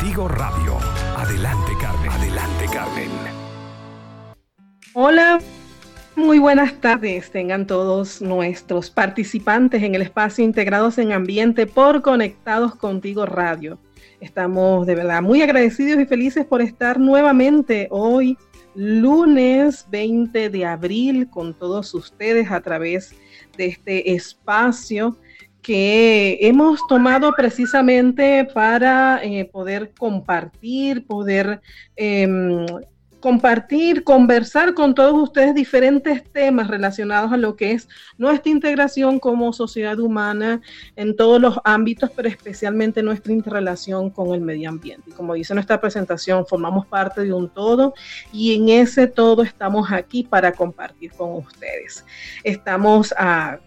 Contigo Radio. Adelante, Carmen. Adelante, Carmen. Hola, muy buenas tardes. Tengan todos nuestros participantes en el espacio Integrados en Ambiente por Conectados Contigo Radio. Estamos de verdad muy agradecidos y felices por estar nuevamente hoy, lunes 20 de abril, con todos ustedes a través de este espacio que hemos tomado precisamente para eh, poder compartir, poder em, compartir, conversar con todos ustedes diferentes temas relacionados a lo que es nuestra integración como sociedad humana en todos los ámbitos, pero especialmente nuestra interrelación con el medio ambiente. Como dice nuestra presentación, formamos parte de un todo y en ese todo estamos aquí para compartir con ustedes. Estamos ah,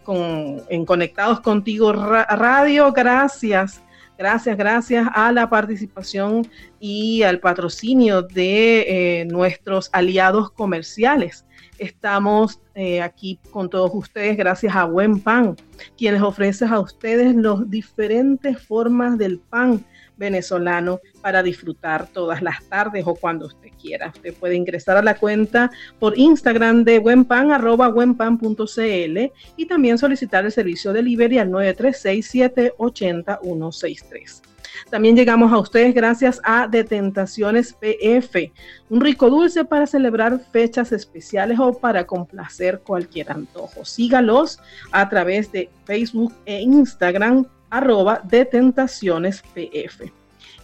en Conectados Contigo Radio. Gracias Gracias, gracias a la participación y al patrocinio de eh, nuestros aliados comerciales. Estamos eh, aquí con todos ustedes gracias a Buen Pan, quienes ofrece a ustedes las diferentes formas del pan venezolano para disfrutar todas las tardes o cuando usted quiera. Usted puede ingresar a la cuenta por Instagram de buenpan, arroba buenpan.cl y también solicitar el servicio de delivery al 936-780-163. También llegamos a ustedes gracias a Detentaciones PF, un rico dulce para celebrar fechas especiales o para complacer cualquier antojo. Sígalos a través de Facebook e Instagram arroba de tentaciones PF.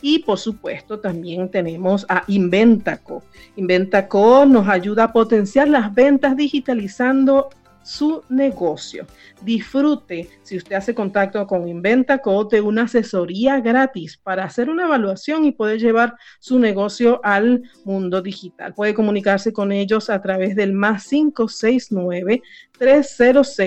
Y por supuesto también tenemos a Inventaco. Inventaco nos ayuda a potenciar las ventas digitalizando su negocio. Disfrute si usted hace contacto con Inventaco de una asesoría gratis para hacer una evaluación y poder llevar su negocio al mundo digital. Puede comunicarse con ellos a través del más 569 300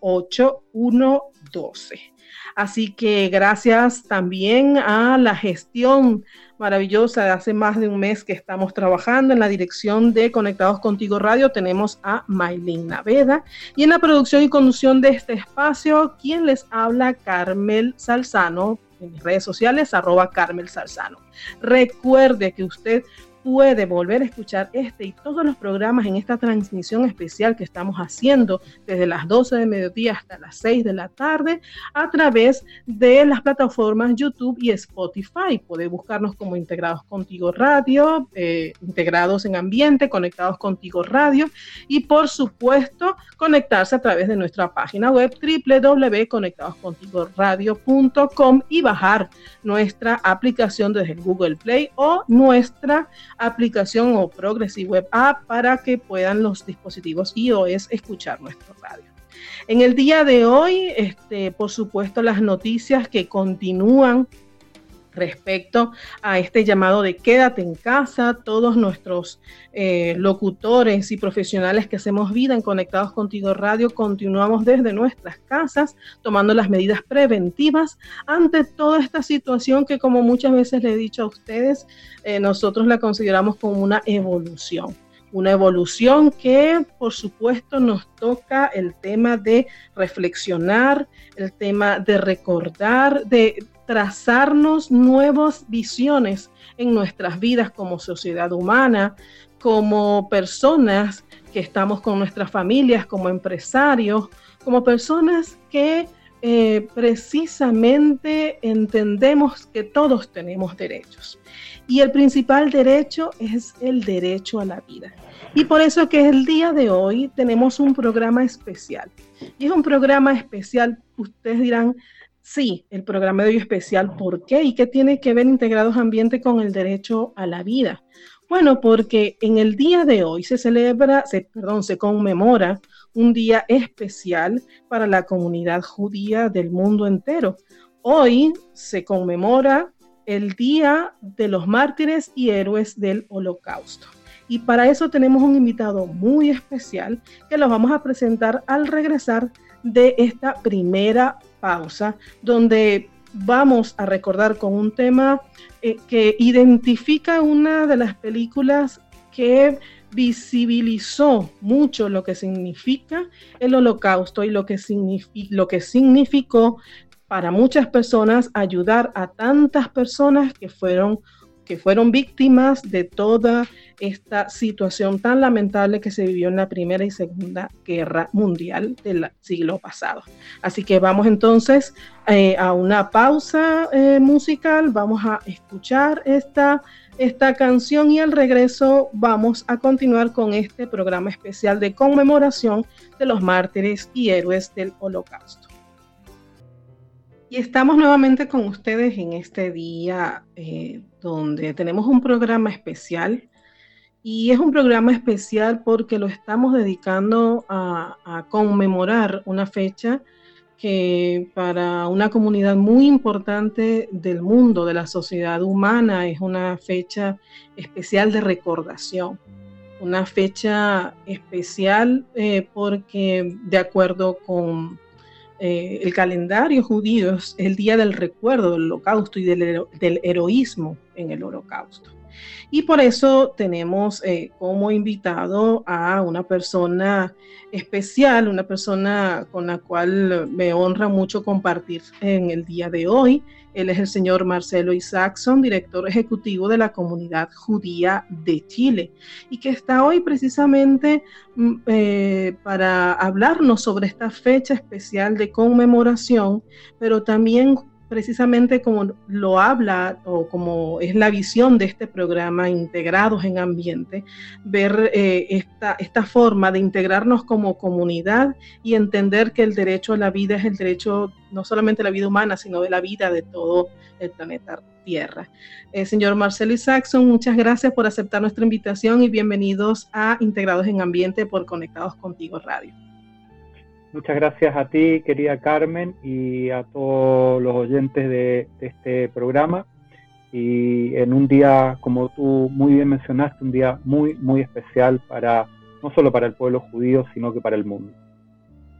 08112. Así que gracias también a la gestión maravillosa de hace más de un mes que estamos trabajando en la dirección de Conectados Contigo Radio. Tenemos a Maylin Naveda y en la producción y conducción de este espacio, quien les habla, Carmel Salzano, en mis redes sociales, arroba Carmel Salzano. Recuerde que usted puede volver a escuchar este y todos los programas en esta transmisión especial que estamos haciendo desde las 12 de mediodía hasta las 6 de la tarde a través de las plataformas YouTube y Spotify. Puede buscarnos como Integrados Contigo Radio, eh, Integrados en Ambiente, Conectados Contigo Radio y por supuesto conectarse a través de nuestra página web www.conectadoscontigoradio.com y bajar nuestra aplicación desde el Google Play o nuestra aplicación o Progressive Web App para que puedan los dispositivos iOS escuchar nuestro radio. En el día de hoy, este, por supuesto, las noticias que continúan respecto a este llamado de quédate en casa, todos nuestros eh, locutores y profesionales que hacemos vida en Conectados Contigo Radio, continuamos desde nuestras casas tomando las medidas preventivas ante toda esta situación que como muchas veces le he dicho a ustedes, eh, nosotros la consideramos como una evolución. Una evolución que por supuesto nos toca el tema de reflexionar, el tema de recordar, de trazarnos nuevas visiones en nuestras vidas como sociedad humana, como personas que estamos con nuestras familias, como empresarios, como personas que eh, precisamente entendemos que todos tenemos derechos. Y el principal derecho es el derecho a la vida. Y por eso que el día de hoy tenemos un programa especial. Y es un programa especial, ustedes dirán, Sí, el programa de hoy especial. ¿Por qué? ¿Y qué tiene que ver Integrados Ambiente con el derecho a la vida? Bueno, porque en el día de hoy se celebra, perdón, se conmemora un día especial para la comunidad judía del mundo entero. Hoy se conmemora el Día de los Mártires y Héroes del Holocausto. Y para eso tenemos un invitado muy especial que lo vamos a presentar al regresar de esta primera pausa, donde vamos a recordar con un tema eh, que identifica una de las películas que visibilizó mucho lo que significa el holocausto y lo que, lo que significó para muchas personas ayudar a tantas personas que fueron que fueron víctimas de toda esta situación tan lamentable que se vivió en la Primera y Segunda Guerra Mundial del siglo pasado. Así que vamos entonces eh, a una pausa eh, musical, vamos a escuchar esta, esta canción y al regreso vamos a continuar con este programa especial de conmemoración de los mártires y héroes del Holocausto. Y estamos nuevamente con ustedes en este día eh, donde tenemos un programa especial. Y es un programa especial porque lo estamos dedicando a, conmemorar una fecha que para una comunidad muy importante del mundo, de la sociedad humana, es una fecha especial de recordación. Una fecha especial eh, porque de acuerdo con eh, el calendario judío es el día del recuerdo del holocausto y del, heroísmo en el holocausto. Y por eso tenemos eh, como invitado a una persona especial, una persona con la cual me honra mucho compartir en el día de hoy. Él es el señor Marcelo Isaacson, director ejecutivo de la comunidad judía de Chile, y que está hoy precisamente mm, eh, para hablarnos sobre esta fecha especial de conmemoración, pero también precisamente como lo habla o como es la visión de este programa Integrados en Ambiente, ver eh, esta, esta forma de integrarnos como comunidad y entender que el derecho a la vida es el derecho no solamente de la vida humana, sino de la vida de todo el planeta Tierra. Eh, señor Marcelo Saxon, muchas gracias por aceptar nuestra invitación y bienvenidos a Integrados en Ambiente por Conectados Contigo Radio. Muchas gracias a ti, querida Carmen, y a todos los oyentes de, este programa. Y en un día, como tú muy bien mencionaste, un día muy, muy especial para, no solo para el pueblo judío, sino que para el mundo.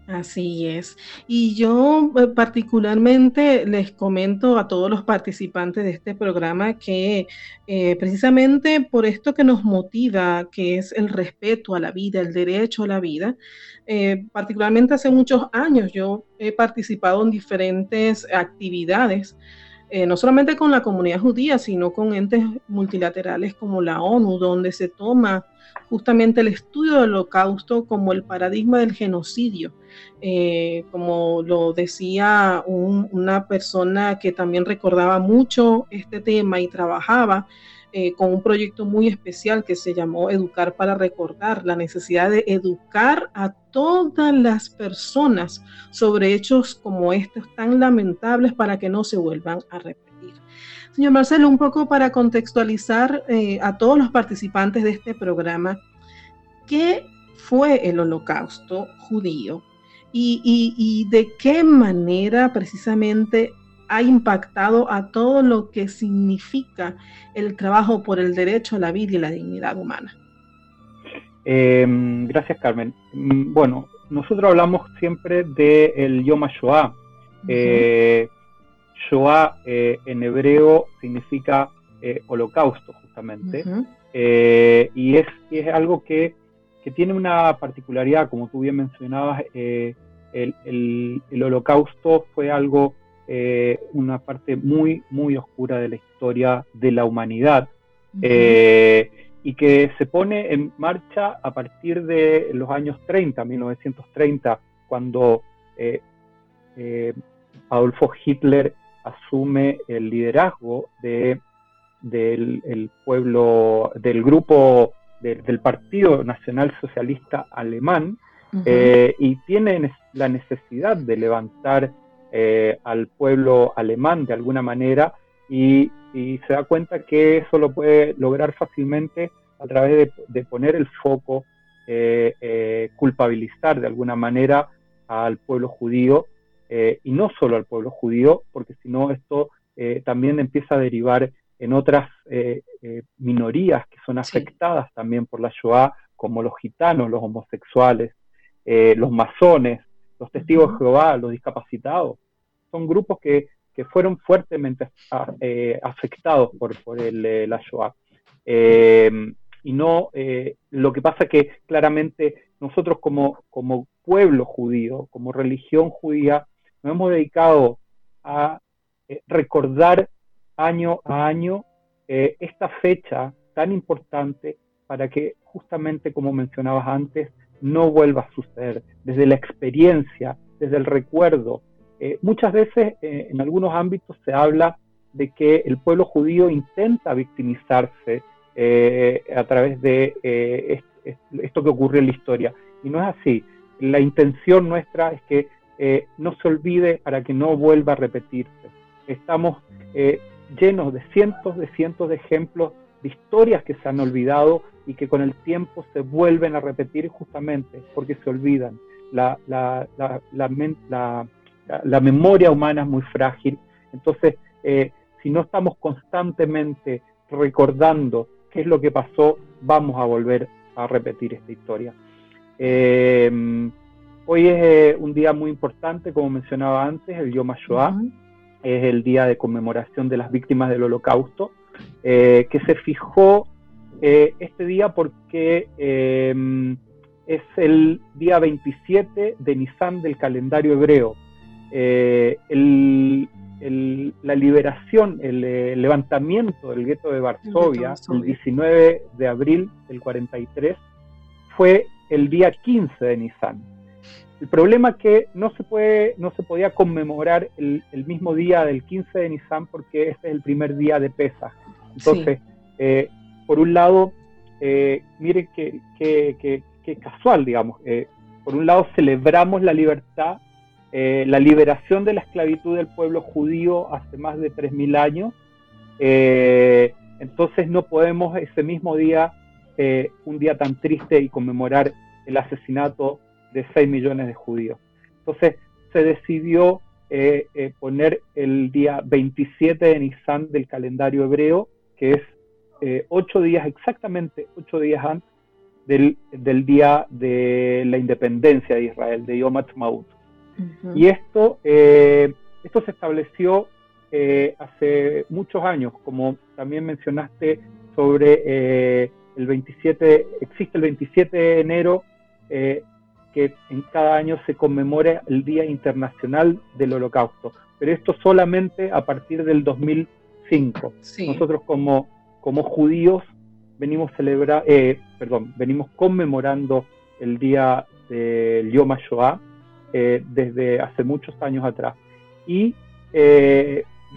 Así es. Y yo eh, particularmente les comento a todos los participantes de este programa que eh, precisamente por esto que nos motiva, que es el respeto a la vida, el derecho a la vida, eh, particularmente hace muchos años yo he participado en diferentes actividades. No solamente con la comunidad judía, sino con entes multilaterales como la ONU, donde se toma justamente el estudio del holocausto como el paradigma del genocidio. Eh, como lo decía una persona que también recordaba mucho este tema y trabajaba eh, con un proyecto muy especial que se llamó Educar para Recordar, la necesidad de educar a todas las personas sobre hechos como estos tan lamentables para que no se vuelvan a repetir. Señor Marcelo, un poco para contextualizar eh, a todos los participantes de este programa, ¿qué fue el holocausto judío y, de qué manera precisamente ha impactado a todo lo que significa el trabajo por el derecho a la vida y la dignidad humana. Em, gracias, Carmen. Mm, bueno, nosotros hablamos siempre del el Yom HaShoah. Shoah eh, en hebreo significa eh, holocausto, justamente. Eh, y, es, es algo que, tiene una particularidad, como tú bien mencionabas, el, holocausto fue algo, una parte muy, muy oscura de la historia de la humanidad. y que se pone en marcha a partir de los años 30, 1930, cuando Adolfo Hitler asume el liderazgo de, del pueblo, del grupo del Partido Nacional Socialista Alemán eh, y tiene la necesidad de levantar eh, al pueblo alemán de alguna manera y, se da cuenta que eso lo puede lograr fácilmente a través de, poner el foco, eh, culpabilizar de alguna manera al pueblo judío eh, y no solo al pueblo judío, porque si no esto también empieza a derivar en otras minorías que son afectadas también por la Shoah, como los gitanos, los homosexuales, los masones, los testigos de Jehová, los discapacitados. Son grupos que, fueron fuertemente afectados por, por el, la Shoah. y no, lo que pasa que claramente nosotros como, como pueblo judío, como religión judía, nos hemos dedicado a eh, recordar año a año eh, esta fecha tan importante para que justamente, como mencionabas antes, no vuelva a suceder. Desde la experiencia, desde el recuerdo. Eh, muchas veces en algunos ámbitos se habla de que el pueblo judío intenta victimizarse a través de esto que ocurrió en la historia. Y no es así. La intención nuestra es que eh, no se olvide para que no vuelva a repetirse. Estamos eh, llenos de cientos de cientos de ejemplos de historias que se han olvidado y que con el tiempo se vuelven a repetir justamente porque se olvidan. La, la, la, memoria humana es muy frágil. Entonces, eh, si no estamos constantemente recordando qué es lo que pasó, vamos a volver a repetir esta historia. Eh, hoy es eh, un día muy importante, como mencionaba antes, el Yom HaShoah, es el día de conmemoración de las víctimas del Holocausto, eh, que se fijó este día porque es el día 27 de Nisan del calendario hebreo. la liberación, el, levantamiento del gueto de Varsovia, el 19 de abril del 43, fue el día 15 de Nisan. El problema es que no se, puede, no se podía conmemorar el, mismo día del 15 de Nisan porque este es el primer día de Pesach. Entonces, eh, por un lado, eh, miren qué casual, digamos. Eh, por un lado, celebramos la libertad, eh, la liberación de la esclavitud del pueblo judío hace más de 3.000 años. entonces, no podemos ese mismo día eh, un día tan triste y conmemorar el asesinato de 6 millones de judíos. Entonces se decidió eh, eh, poner el día 27 de Nisan del calendario hebreo, que es ocho días, exactamente ocho días antes del, día de la independencia de Israel, de Yom Ha'atzmaut. Y esto, esto se estableció hace muchos años, como también mencionaste sobre el 27, existe el 27 de enero, eh, que en cada año se conmemora el Día Internacional del Holocausto, pero esto solamente a partir del 2005. Nosotros como, como judíos venimos celebra, eh, perdón, venimos conmemorando el día del Yom HaShoah eh, desde hace muchos años atrás. Y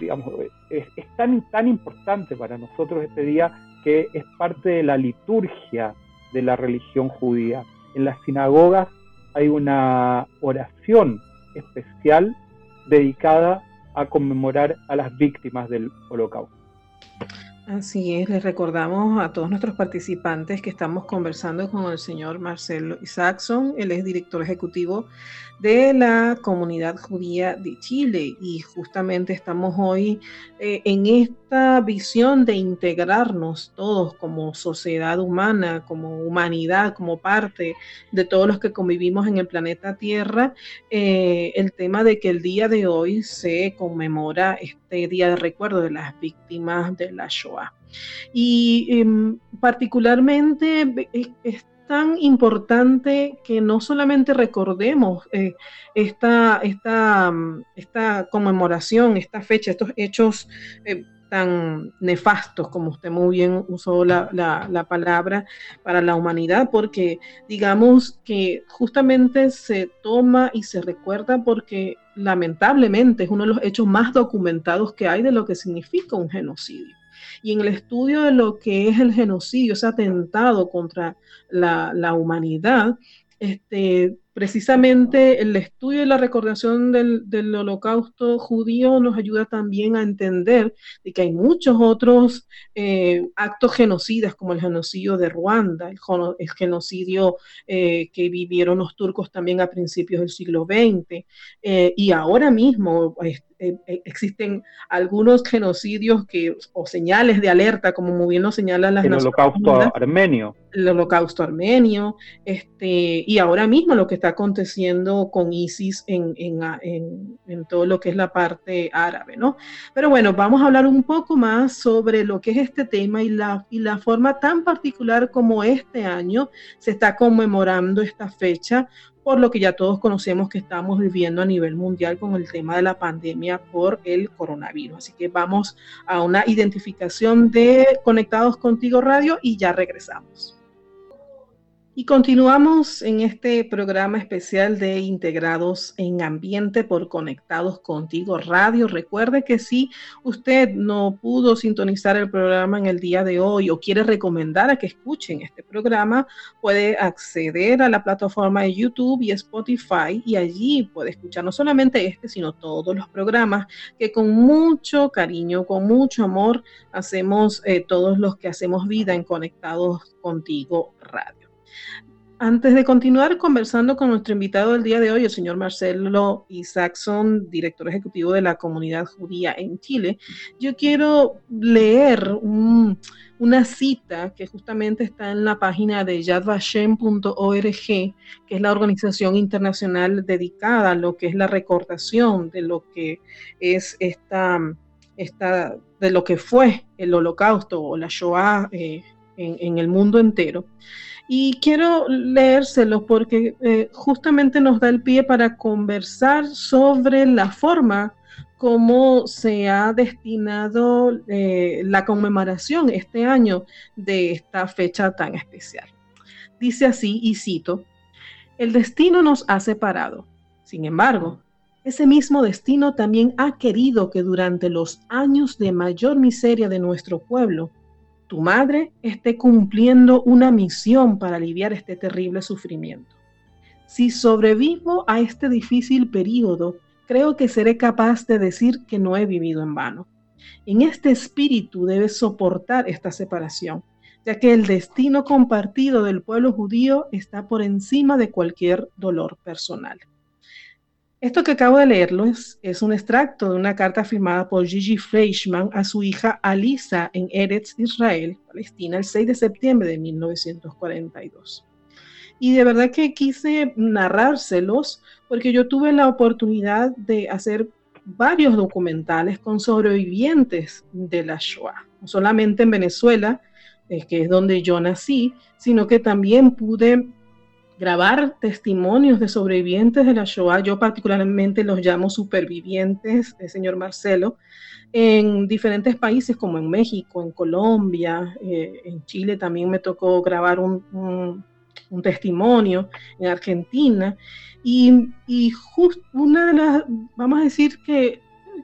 digamos, es, es, tan, tan importante para nosotros este día que es parte de la liturgia de la religión judía. En las sinagogas hay una oración especial dedicada a conmemorar a las víctimas del holocausto. Así es, les recordamos a todos nuestros participantes que estamos conversando con el señor Marcelo Isaacson, él es director ejecutivo de la comunidad judía de Chile y justamente estamos hoy eh, en esta visión de integrarnos todos como sociedad humana, como humanidad, como parte de todos los que convivimos en el planeta Tierra, eh, el tema de que el día de hoy se conmemora día de recuerdo de las víctimas de la Shoah. Y em, particularmente tan importante que no solamente recordemos eh, esta, esta, esta, conmemoración, esta fecha, estos hechos eh, tan nefastos, como usted muy bien usó la, la, palabra, para la humanidad, porque digamos que justamente se toma y se recuerda porque lamentablemente es uno de los hechos más documentados que hay de lo que significa un genocidio. Y en el estudio de lo que es el genocidio, ese atentado contra la, humanidad, este, precisamente el estudio y la recordación del, holocausto judío nos ayuda también a entender de que hay muchos otros eh, actos genocidas, como el genocidio de Ruanda, el, genocidio eh, que vivieron los turcos también a principios del siglo XX, eh, y ahora mismo eh, existen algunos genocidios que, o señales de alerta, como muy bien lo señalan las El holocausto armenio. El holocausto armenio, este, y ahora mismo lo que está aconteciendo con ISIS en, en, en, todo lo que es la parte árabe, ¿no? Pero bueno, vamos a hablar un poco más sobre lo que es este tema y la, y la forma tan particular como este año se está conmemorando esta fecha por lo que ya todos conocemos que estamos viviendo a nivel mundial con el tema de la pandemia por el coronavirus. Así que vamos a una identificación de Conectados Contigo Radio y ya regresamos. Y continuamos en este programa especial de Integrados en Ambiente por Conectados Contigo Radio. Recuerde que si usted no pudo sintonizar el programa en el día de hoy o quiere recomendar a que escuchen este programa, puede acceder a la plataforma de YouTube y Spotify y allí puede escuchar no solamente este, sino todos los programas que con mucho cariño, con mucho amor hacemos eh, todos los que hacemos vida en Conectados Contigo Radio. Antes de continuar conversando con nuestro invitado del día de hoy, el señor Marcelo Isaacson, director ejecutivo de la comunidad judía en Chile, yo quiero leer una cita que justamente está en la página de yadvashem.org, que es la organización internacional dedicada a lo que es la recordación de lo que es esta, de lo que fue el holocausto o la Shoah eh, en, en el mundo entero. Y quiero leérselo porque eh, justamente nos da el pie para conversar sobre la forma como se ha destinado eh, la conmemoración este año de esta fecha tan especial. Dice así, y cito, el destino nos ha separado. Sin embargo, ese mismo destino también ha querido que durante los años de mayor miseria de nuestro pueblo, tu madre esté cumpliendo una misión para aliviar este terrible sufrimiento. Si sobrevivo a este difícil periodo, creo que seré capaz de decir que no he vivido en vano. En este espíritu debes soportar esta separación, ya que el destino compartido del pueblo judío está por encima de cualquier dolor personal. Esto que acabo de leerlo es, un extracto de una carta firmada por Gigi Fleischman a su hija Alisa en Eretz, Israel, Palestina, el 6 de septiembre de 1942. Y de verdad que quise narrárselos porque yo tuve la oportunidad de hacer varios documentales con sobrevivientes de la Shoah, no solamente en Venezuela, que es donde yo nací, sino que también pude grabar testimonios de sobrevivientes de la Shoah, yo particularmente los llamo supervivientes, el señor Marcelo, en diferentes países como en México, en Colombia, eh, en Chile también me tocó grabar un, testimonio, en Argentina, y, y justo una de las, vamos a decir que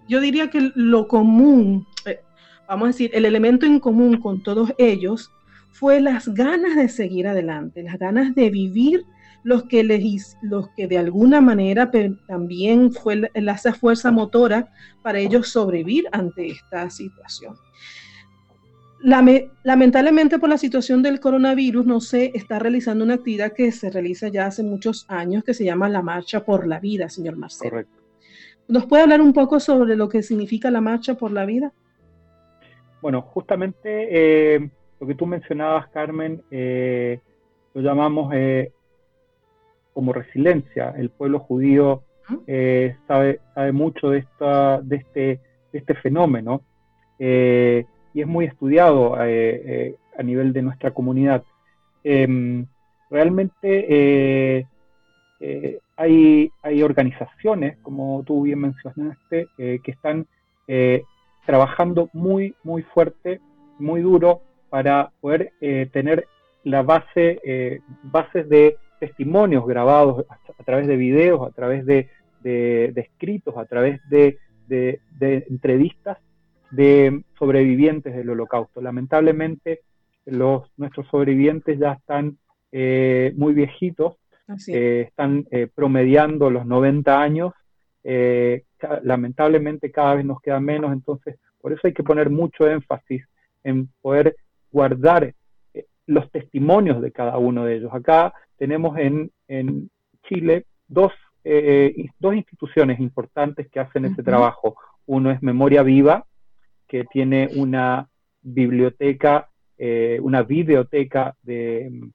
yo diría que lo común, eh, vamos a decir, el elemento en común con todos ellos fue las ganas de seguir adelante, las ganas de vivir los que, les, los que de alguna manera también fue esa fuerza motora para ellos sobrevivir ante esta situación. lamentablemente por la situación del coronavirus no se está realizando una actividad que se realiza ya hace muchos años que se llama la Marcha por la Vida, señor Marcelo. Correcto. ¿Nos puede hablar un poco sobre lo que significa la Marcha por la Vida? Bueno, justamente eh, lo que tú mencionabas, Carmen, eh, lo llamamos eh, como resiliencia. El pueblo judío eh, sabe, sabe mucho de, esta, de, este, este fenómeno y es muy estudiado a nivel de nuestra comunidad. Em, realmente hay, hay organizaciones, como tú bien mencionaste, que están trabajando muy, muy fuerte, muy duro para poder eh, tener la base, eh, bases de testimonios grabados a, través de videos, a través de, escritos, a través de, entrevistas de sobrevivientes del holocausto. Lamentablemente los, nuestros sobrevivientes ya están eh, muy viejitos están promediando los 90 años. lamentablemente cada vez nos queda menos, entonces por eso hay que poner mucho énfasis en poder guardar los testimonios de cada uno de ellos. Acá tenemos en, Chile dos, dos instituciones importantes que hacen ese trabajo. Uno es Memoria Viva, que tiene una biblioteca, eh, una videoteca de,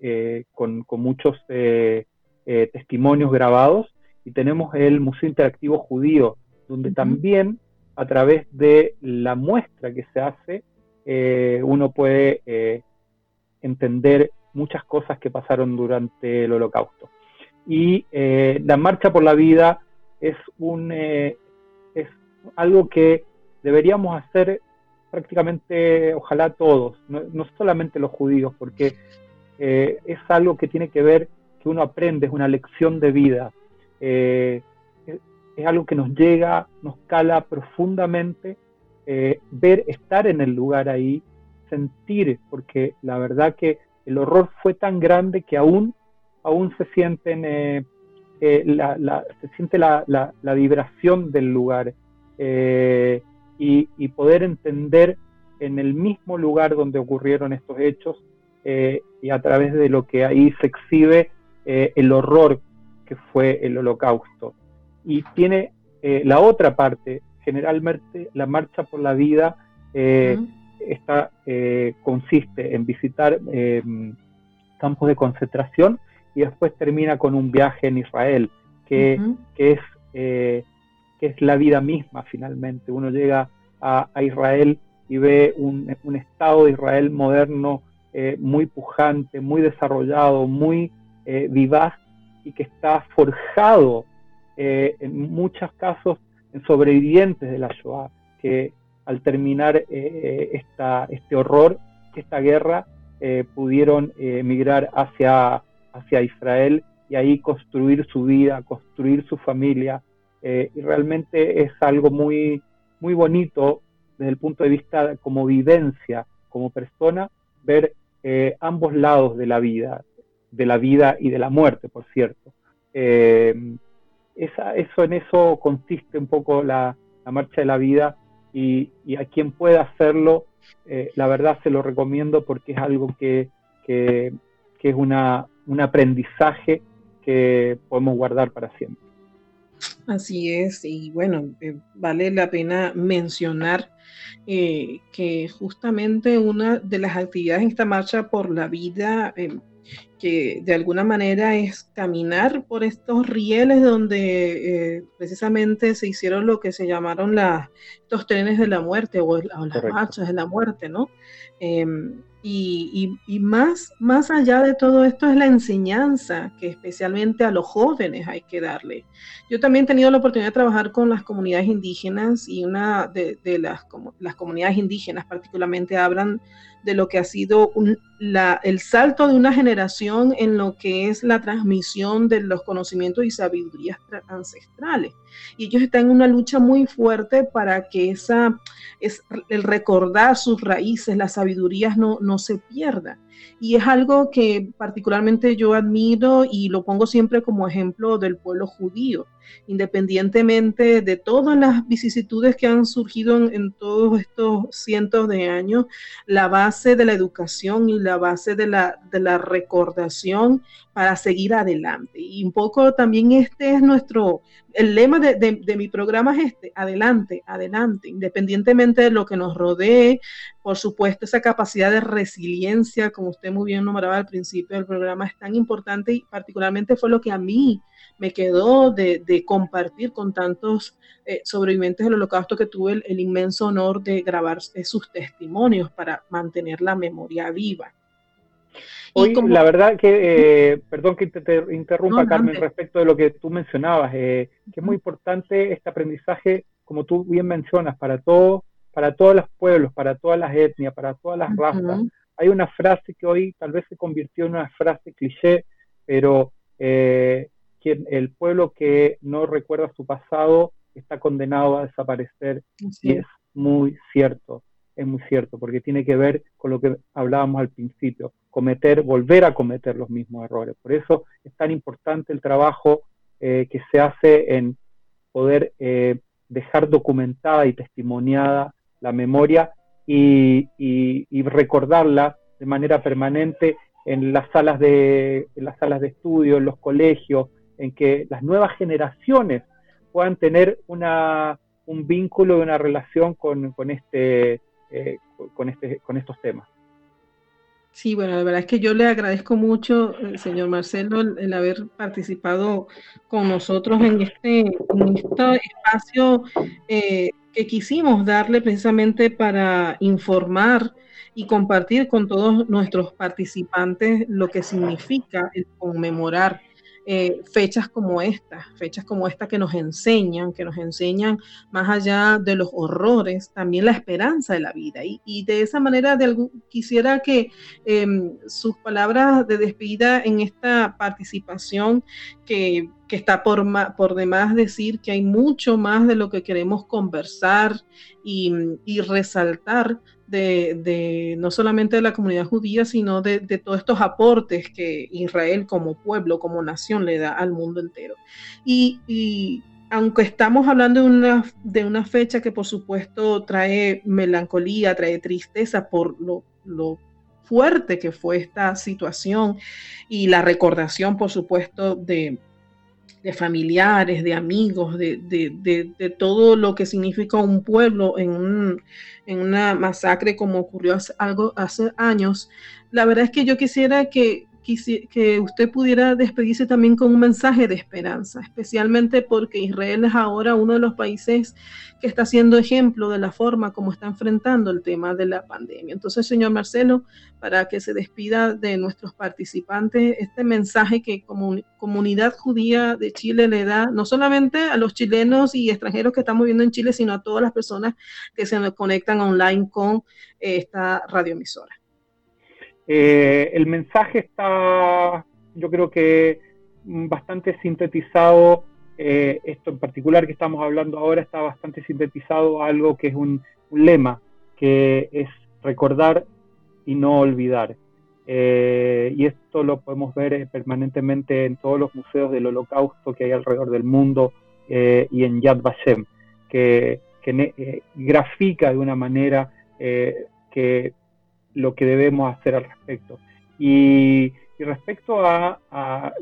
eh, con, muchos eh, testimonios grabados, y tenemos el Museo Interactivo Judío, donde también a través de la muestra que se hace, uno puede entender muchas cosas que pasaron durante el holocausto. Y la Marcha por la Vida es, un, es algo que deberíamos hacer prácticamente, ojalá todos, no, solamente los judíos, porque eh, es algo que tiene que ver, que uno aprende, es una lección de vida, eh, es, algo que nos llega, nos cala profundamente, eh, ver, estar en el lugar ahí, sentir, porque la verdad que el horror fue tan grande que aún, aún se sienten... la, se siente la, la, vibración del lugar y, poder entender en el mismo lugar donde ocurrieron estos hechos eh, y a través de lo que ahí se exhibe eh, el horror que fue el holocausto. Y tiene eh, la otra parte, generalmente la marcha por la vida está, consiste en visitar campos de concentración y después termina con un viaje en Israel, que, que es que es la vida misma finalmente. Uno llega a, Israel y ve un, Estado de Israel moderno eh, muy pujante, muy desarrollado, muy eh, vivaz y que está forjado eh, en muchos casos sobrevivientes de la Shoah, que al terminar esta, este horror, esta guerra, pudieron emigrar hacia, hacia Israel y ahí construir su vida, construir su familia, eh, y realmente es algo muy, muy bonito desde el punto de vista como vivencia, como persona, ver eh, ambos lados de la vida, de la vida y de la muerte, por cierto. Eh, esa, eso en eso consiste un poco la, marcha de la vida y, a quien pueda hacerlo, la verdad se lo recomiendo porque es algo que, es una, un aprendizaje que podemos guardar para siempre. Así es, y bueno, eh, vale la pena mencionar eh, que justamente una de las actividades en esta marcha por la vida, eh, que de alguna manera es caminar por estos rieles donde precisamente se hicieron lo que se llamaron las, estos trenes de la muerte o, las marchas de la muerte, ¿no? Em, y, más, más allá de todo esto es la enseñanza que especialmente a los jóvenes hay que darle. Yo también he tenido la oportunidad de trabajar con las comunidades indígenas y una de, las, las comunidades indígenas particularmente hablan de lo que ha sido el salto de una generación en lo que es la transmisión de los conocimientos y sabidurías ancestrales. Y ellos están en una lucha muy fuerte para que esa, es, el recordar sus raíces, las sabidurías no, no se pierdan. Y es algo que particularmente yo admiro y lo pongo siempre como ejemplo del pueblo judío, independientemente de todas las vicisitudes que han surgido en, todos estos cientos de años, la base de la educación y la base de la, de la recordación para seguir adelante. Y un poco también este es nuestro, el lema de, mi programa es este, adelante, adelante, independientemente de lo que nos rodee, por supuesto, esa capacidad de resiliencia, como usted muy bien nombraba al principio del programa, es tan importante y particularmente fue lo que a mí me quedó de, compartir con tantos eh, sobrevivientes del holocausto que tuve el, inmenso honor de grabar eh, sus testimonios para mantener la memoria viva. Hoy, la verdad que, eh, perdón que te, interrumpa, Carmen, respecto de lo que tú mencionabas, que es muy importante este aprendizaje, como tú bien mencionas, para todos, para todos los pueblos, para todas las etnias, para todas las razas. Hay una frase que hoy tal vez se convirtió en una frase cliché, pero eh, el pueblo que no recuerda su pasado está condenado a desaparecer. Y es muy cierto. es muy cierto, porque tiene que ver con lo que hablábamos al principio, cometer, volver a cometer los mismos errores. Por eso es tan importante el trabajo eh, que se hace en poder eh, dejar documentada y testimoniada la memoria y, recordarla de manera permanente en las salas de en las salas de estudio, en los colegios, en que las nuevas generaciones puedan tener una, un vínculo y una relación con, con este, eh, con, este, con estos temas. Sí, bueno, la verdad es que yo le agradezco mucho, eh, señor Marcelo, el, haber participado con nosotros en este, este espacio eh, que quisimos darle precisamente para informar y compartir con todos nuestros participantes lo que significa el conmemorar eh, fechas como esta, fechas como esta que nos enseñan, que nos enseñan más allá de los horrores, también la esperanza de la vida. Y, de esa manera quisiera que em, sus palabras de despedida en esta participación que, está por, por demás decir que hay mucho más de lo que queremos conversar y, y resaltar de, no solamente de la comunidad judía, sino de, todos estos aportes que Israel como pueblo, como nación le da al mundo entero. Y, aunque estamos hablando de una, de una fecha que por supuesto trae melancolía, trae tristeza por lo, lo fuerte que fue esta situación y la recordación, por supuesto, de, de familiares, de amigos, de, todo lo que significa un pueblo en, una masacre como ocurrió hace, algo, hace años. La verdad es que yo quisiera que, que usted pudiera despedirse también con un mensaje de esperanza, especialmente porque Israel es ahora uno de los países que está siendo ejemplo de la forma como está enfrentando el tema de la pandemia. Entonces, señor Marcelo, para que se despida de nuestros participantes, este mensaje que como comunidad judía de Chile le da, no solamente a los chilenos y extranjeros que estamos viviendo en Chile, sino a todas las personas que se conectan online con esta radioemisora. Eh, el mensaje está, yo creo que bastante sintetizado eh, esto en particular que estamos hablando ahora está bastante sintetizado a algo que es un, lema, que es recordar y no olvidar. Eh, y esto lo podemos ver permanentemente en todos los museos del holocausto que hay alrededor del mundo y en Yad Vashem, que, grafica de una manera que lo que debemos hacer al respecto. Y, respecto a,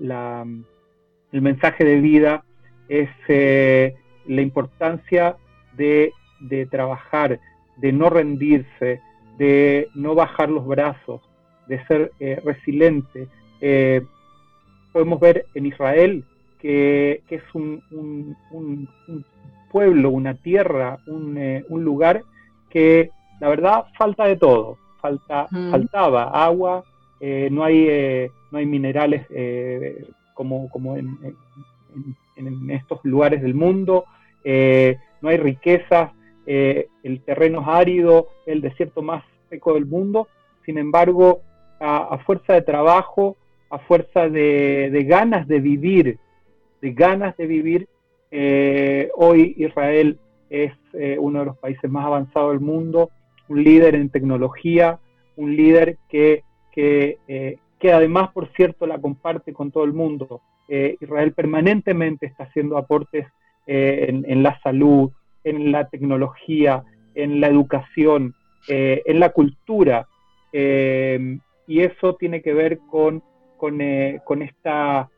el mensaje de vida, es eh, la importancia de, trabajar, de no rendirse, de no bajar los brazos, de ser eh, resiliente. Eh, podemos ver en Israel que, es un, pueblo, una tierra, un, lugar que la verdad falta de todo. Falta, Faltaba agua, no, hay, no hay minerales como, como en, en, estos lugares del mundo, eh, no hay riquezas, eh, el terreno es árido, el desierto más seco del mundo, sin embargo, a, fuerza de trabajo, a fuerza de, ganas de vivir, de ganas de vivir, eh, hoy Israel es uno de los países más avanzados del mundo, un líder en tecnología, un líder que, que, que además, por cierto, la comparte con todo el mundo. Eh, Israel permanentemente está haciendo aportes eh, en, la salud, en la tecnología, en la educación, eh, en la cultura. y eso tiene que ver con, con, esta,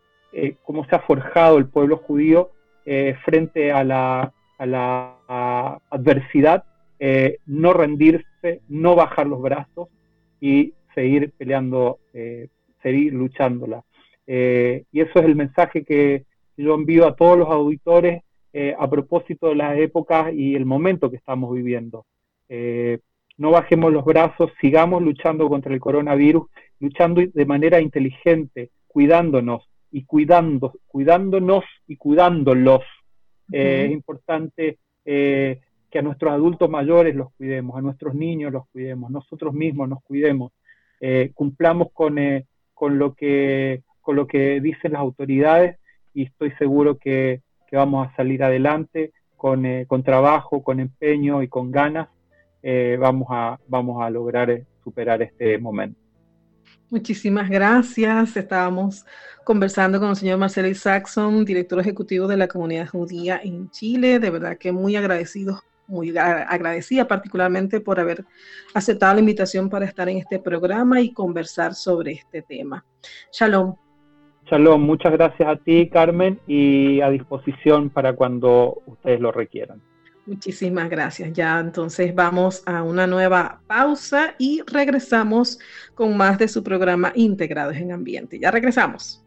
cómo se ha forjado el pueblo judío frente a la, a la adversidad, no rendirse, no bajar los brazos y seguir peleando, seguir luchándola. Eh, y eso es el mensaje que yo envío a todos los auditores eh, a propósito de las épocas y el momento que estamos viviendo. Eh, no bajemos los brazos, sigamos luchando contra el coronavirus, luchando de manera inteligente, cuidándonos y cuidando, cuidándonos y cuidándolos. es importante que a nuestros adultos mayores los cuidemos, a nuestros niños los cuidemos, nosotros mismos nos cuidemos, cumplamos con, con lo que con lo que dicen las autoridades y estoy seguro que, vamos a salir adelante con, eh, con, trabajo, con empeño y con ganas eh, vamos, a, vamos a lograr superar este momento. Muchísimas gracias. Estábamos conversando con el señor Marcelo Saxon, director ejecutivo de la comunidad judía en Chile. De verdad que muy agradecidos, muy agradecida particularmente por haber aceptado la invitación para estar en este programa y conversar sobre este tema. Shalom. Shalom, muchas gracias a ti, Carmen, y a disposición para cuando ustedes lo requieran. Muchísimas gracias. Ya entonces vamos a una nueva pausa y regresamos con más de su programa Integrados en Ambiente. Ya regresamos.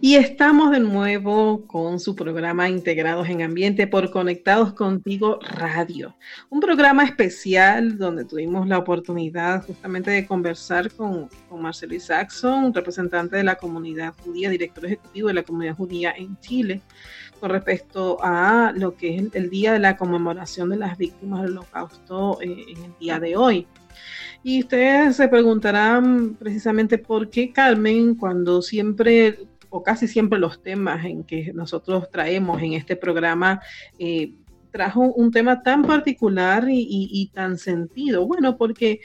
Y estamos de nuevo con su programa Integrados en Ambiente por Conectados Contigo Radio, un programa especial donde tuvimos la oportunidad justamente de conversar con, con Marcelo Isaacson, representante de la comunidad judía, director ejecutivo de la comunidad judía en Chile, respecto a lo que es el, Día de la Conmemoración de las Víctimas del Holocausto eh, en el día de hoy. Y ustedes se preguntarán precisamente por qué Carmen, cuando siempre o casi siempre los temas en que nosotros traemos en este programa, eh, trajo un tema tan particular y, tan sentido. Bueno, porque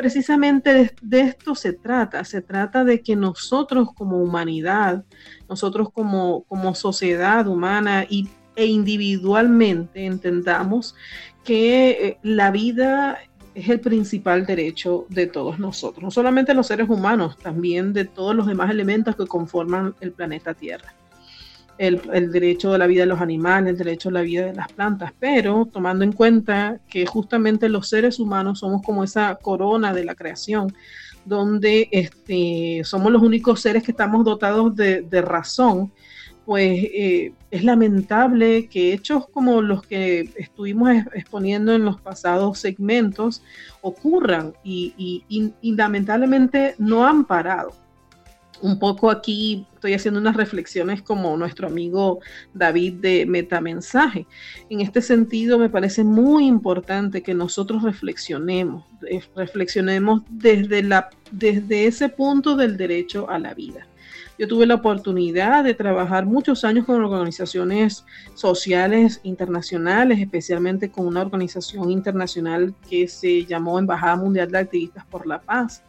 precisamente de, esto se trata. Se trata de que nosotros como humanidad, nosotros como, como sociedad humana y, e individualmente entendamos que eh, la vida es el principal derecho de todos nosotros, no solamente los seres humanos, también de todos los demás elementos que conforman el planeta Tierra. El, derecho de la vida de los animales, el derecho a la vida de las plantas, pero tomando en cuenta que justamente los seres humanos somos como esa corona de la creación, donde este, somos los únicos seres que estamos dotados de, razón pues eh, es lamentable que hechos como los que estuvimos exponiendo en los pasados segmentos ocurran y, lamentablemente no han parado. Un poco aquí estoy haciendo unas reflexiones como nuestro amigo David de Metamensaje. En este sentido, me parece muy importante que nosotros reflexionemos, eh, reflexionemos desde, la, desde ese punto del derecho a la vida. Yo tuve la oportunidad de trabajar muchos años con organizaciones sociales internacionales, especialmente con una organización internacional que se llamó Embajada Mundial de Activistas por la Paz.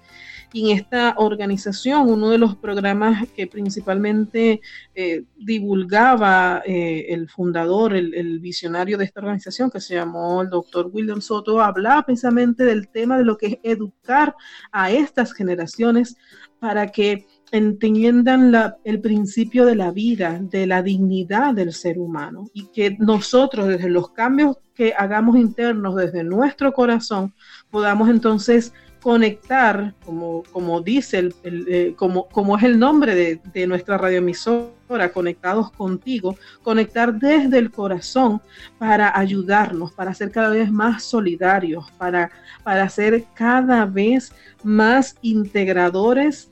Y en esta organización, uno de los programas que principalmente eh, divulgaba eh, el fundador, el, visionario de esta organización, que se llamó el doctor William Soto, hablaba precisamente del tema de lo que es educar a estas generaciones para que entiendan el principio de la vida, de la dignidad del ser humano. Y que nosotros desde los cambios que hagamos internos desde nuestro corazón podamos entonces conectar, como, como dice, el, eh, como, como es el nombre de, nuestra radioemisora, conectados contigo, conectar desde el corazón para ayudarnos, para ser cada vez más solidarios, para, para ser cada vez más integradores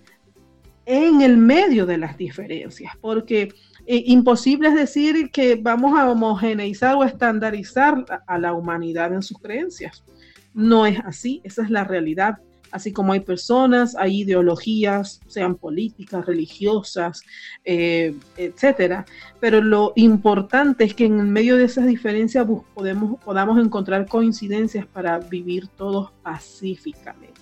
en el medio de las diferencias, porque eh, imposible es decir que vamos a homogeneizar o estandarizar a la humanidad en sus creencias. No es así, esa es la realidad. Así como hay personas, hay ideologías, sean políticas, religiosas, eh, etcétera. Pero lo importante es que en medio de esas diferencias podamos encontrar coincidencias para vivir todos pacíficamente.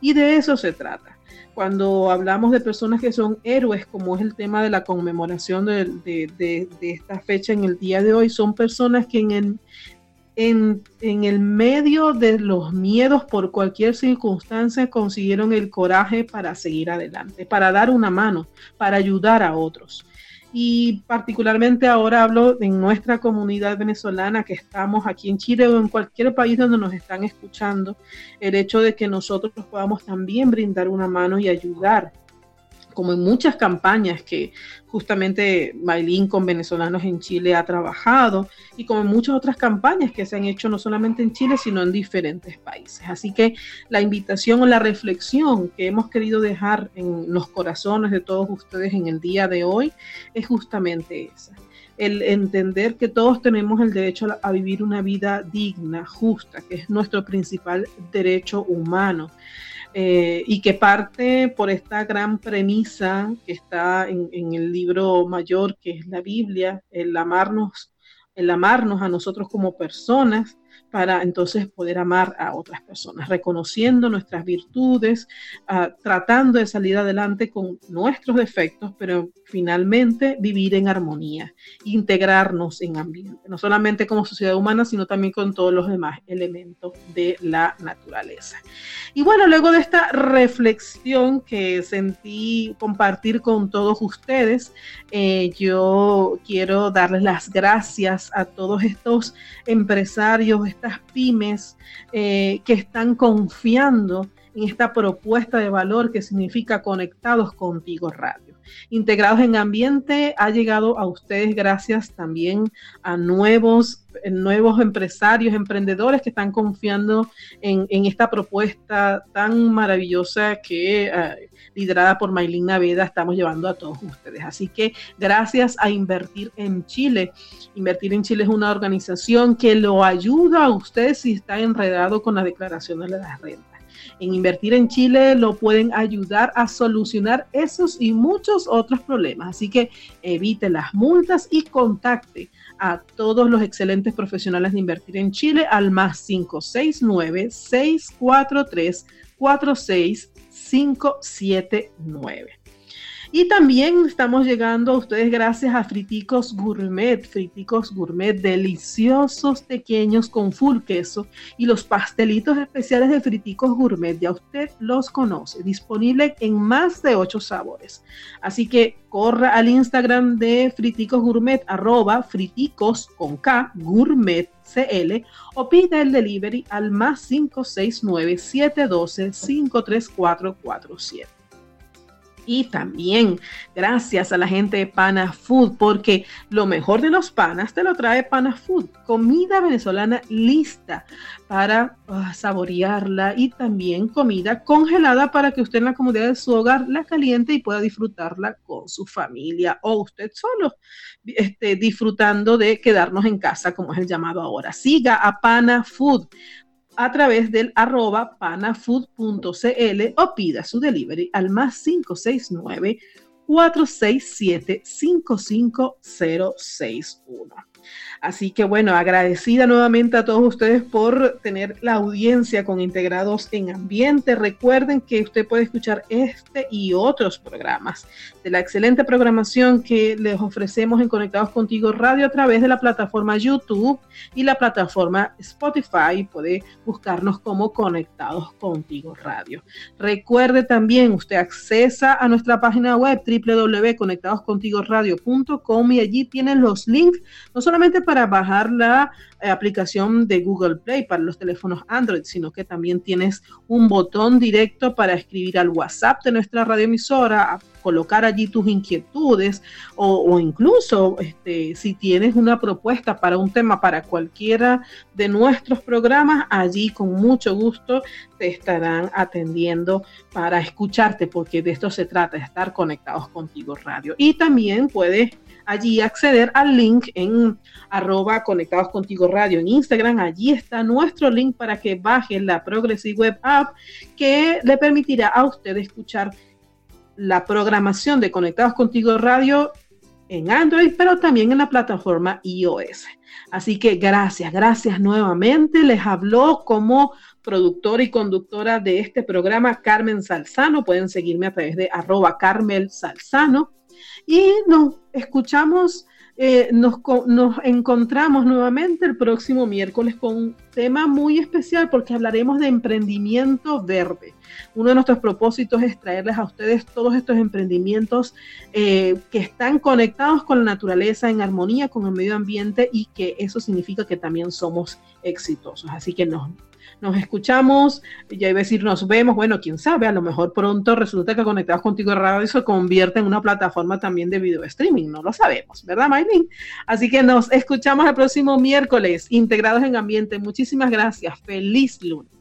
Y de eso se trata cuando hablamos de personas que son héroes, como es el tema de la conmemoración de, esta fecha en el día de hoy, son personas que en el, en, el medio de los miedos por cualquier circunstancia consiguieron el coraje para seguir adelante, para dar una mano, para ayudar a otros. Y particularmente ahora hablo en nuestra comunidad venezolana que estamos aquí en Chile o en cualquier país donde nos están escuchando, el hecho de que nosotros podamos también brindar una mano y ayudar como en muchas campañas que justamente Maylin con venezolanos en Chile ha trabajado y como en muchas otras campañas que se han hecho no solamente en Chile, sino en diferentes países. Así que la invitación o la reflexión que hemos querido dejar en los corazones de todos ustedes en el día de hoy es justamente esa el entender que todos tenemos el derecho a, vivir una vida digna, justa, que es nuestro principal derecho humano. Eh, y que parte por esta gran premisa que está en, el libro mayor que es la Biblia, el amarnos, el amarnos a nosotros como personas, para entonces poder amar a otras personas, reconociendo nuestras virtudes, ah, tratando de salir adelante con nuestros defectos, pero finalmente vivir en armonía, integrarnos en ambiente, no solamente como sociedad humana, sino también con todos los demás elementos de la naturaleza. Y bueno, luego de esta reflexión que sentí compartir con todos ustedes, eh, yo quiero darles las gracias a todos estos empresarios, estas pymes eh, que están confiando en esta propuesta de valor que significa conectados contigo radio. Integrados en Ambiente ha llegado a ustedes gracias también a nuevos, nuevos empresarios, emprendedores que están confiando en, esta propuesta tan maravillosa que eh, liderada por Maylin Naveda estamos llevando a todos ustedes. Así que gracias a Invertir en Chile. Invertir en Chile es una organización que lo ayuda a ustedes si está enredado con la declaración de las rentas en Invertir en Chile lo pueden ayudar a solucionar esos y muchos otros problemas. Así que evite las multas y contacte a todos los excelentes profesionales de Invertir en Chile al más 569 643 46579. Y también estamos llegando a ustedes gracias a Friticos Gourmet, Friticos Gourmet deliciosos pequeños con full queso y los pastelitos especiales de Friticos Gourmet, ya usted los conoce, disponible en más de ocho sabores. Así que corra al Instagram de Friticos Gourmet, arroba friticos con K, gourmet CL, o pida el delivery al más 569 712 53447 y también gracias a la gente de Pana Food, porque lo mejor de los panas te lo trae Pana Food, comida venezolana lista para ah, saborearla y también comida congelada para que usted en la comodidad de su hogar la caliente y pueda disfrutarla con su familia o usted solo, este, disfrutando de quedarnos en casa, como es el llamado ahora. Siga a Pana Food a través del arroba panafood.cl o pida su delivery al más 569 467 55061. Así que bueno, agradecida nuevamente a todos ustedes por tener la audiencia con Integrados en Ambiente. Recuerden que usted puede escuchar este y otros programas de la excelente programación que les ofrecemos en Conectados Contigo Radio a través de la plataforma YouTube y la plataforma Spotify. Puede buscarnos como Conectados Contigo Radio. Recuerde también, usted accesa a nuestra página web www.conectadoscontigoradio.com y allí tienen los links, no solamente para bajar la eh, aplicación de Google Play para los teléfonos Android, sino que también tienes un botón directo para escribir al WhatsApp de nuestra radioemisora, colocar allí tus inquietudes o, incluso este, si tienes una propuesta para un tema para cualquiera de nuestros programas, allí con mucho gusto te estarán atendiendo para escucharte, porque de esto se trata, estar conectados contigo radio. Y también puedes allí acceder al link en arroba conectados contigo radio en Instagram. Allí está nuestro link para que baje la Progressive Web App que le permitirá a usted escuchar la programación de Conectados Contigo Radio en Android, pero también en la plataforma iOS. Así que gracias, gracias nuevamente. Les habló como productora y conductora de este programa Carmen Salzano. Pueden seguirme a través de arroba Carmel Salzano. Y nos escuchamos, eh, nos, encontramos nuevamente el próximo miércoles con un tema muy especial porque hablaremos de emprendimiento verde. Uno de nuestros propósitos es traerles a ustedes todos estos emprendimientos eh, que están conectados con la naturaleza, en armonía con el medio ambiente y que eso significa que también somos exitosos. Así que nos nos escuchamos, ya iba a decir nos vemos, bueno, quién sabe, a lo mejor pronto resulta que Conectados Contigo Radio se convierte en una plataforma también de video streaming, no lo sabemos, ¿verdad, Maylin? Así que nos escuchamos el próximo miércoles, integrados en ambiente. Muchísimas gracias, feliz lunes.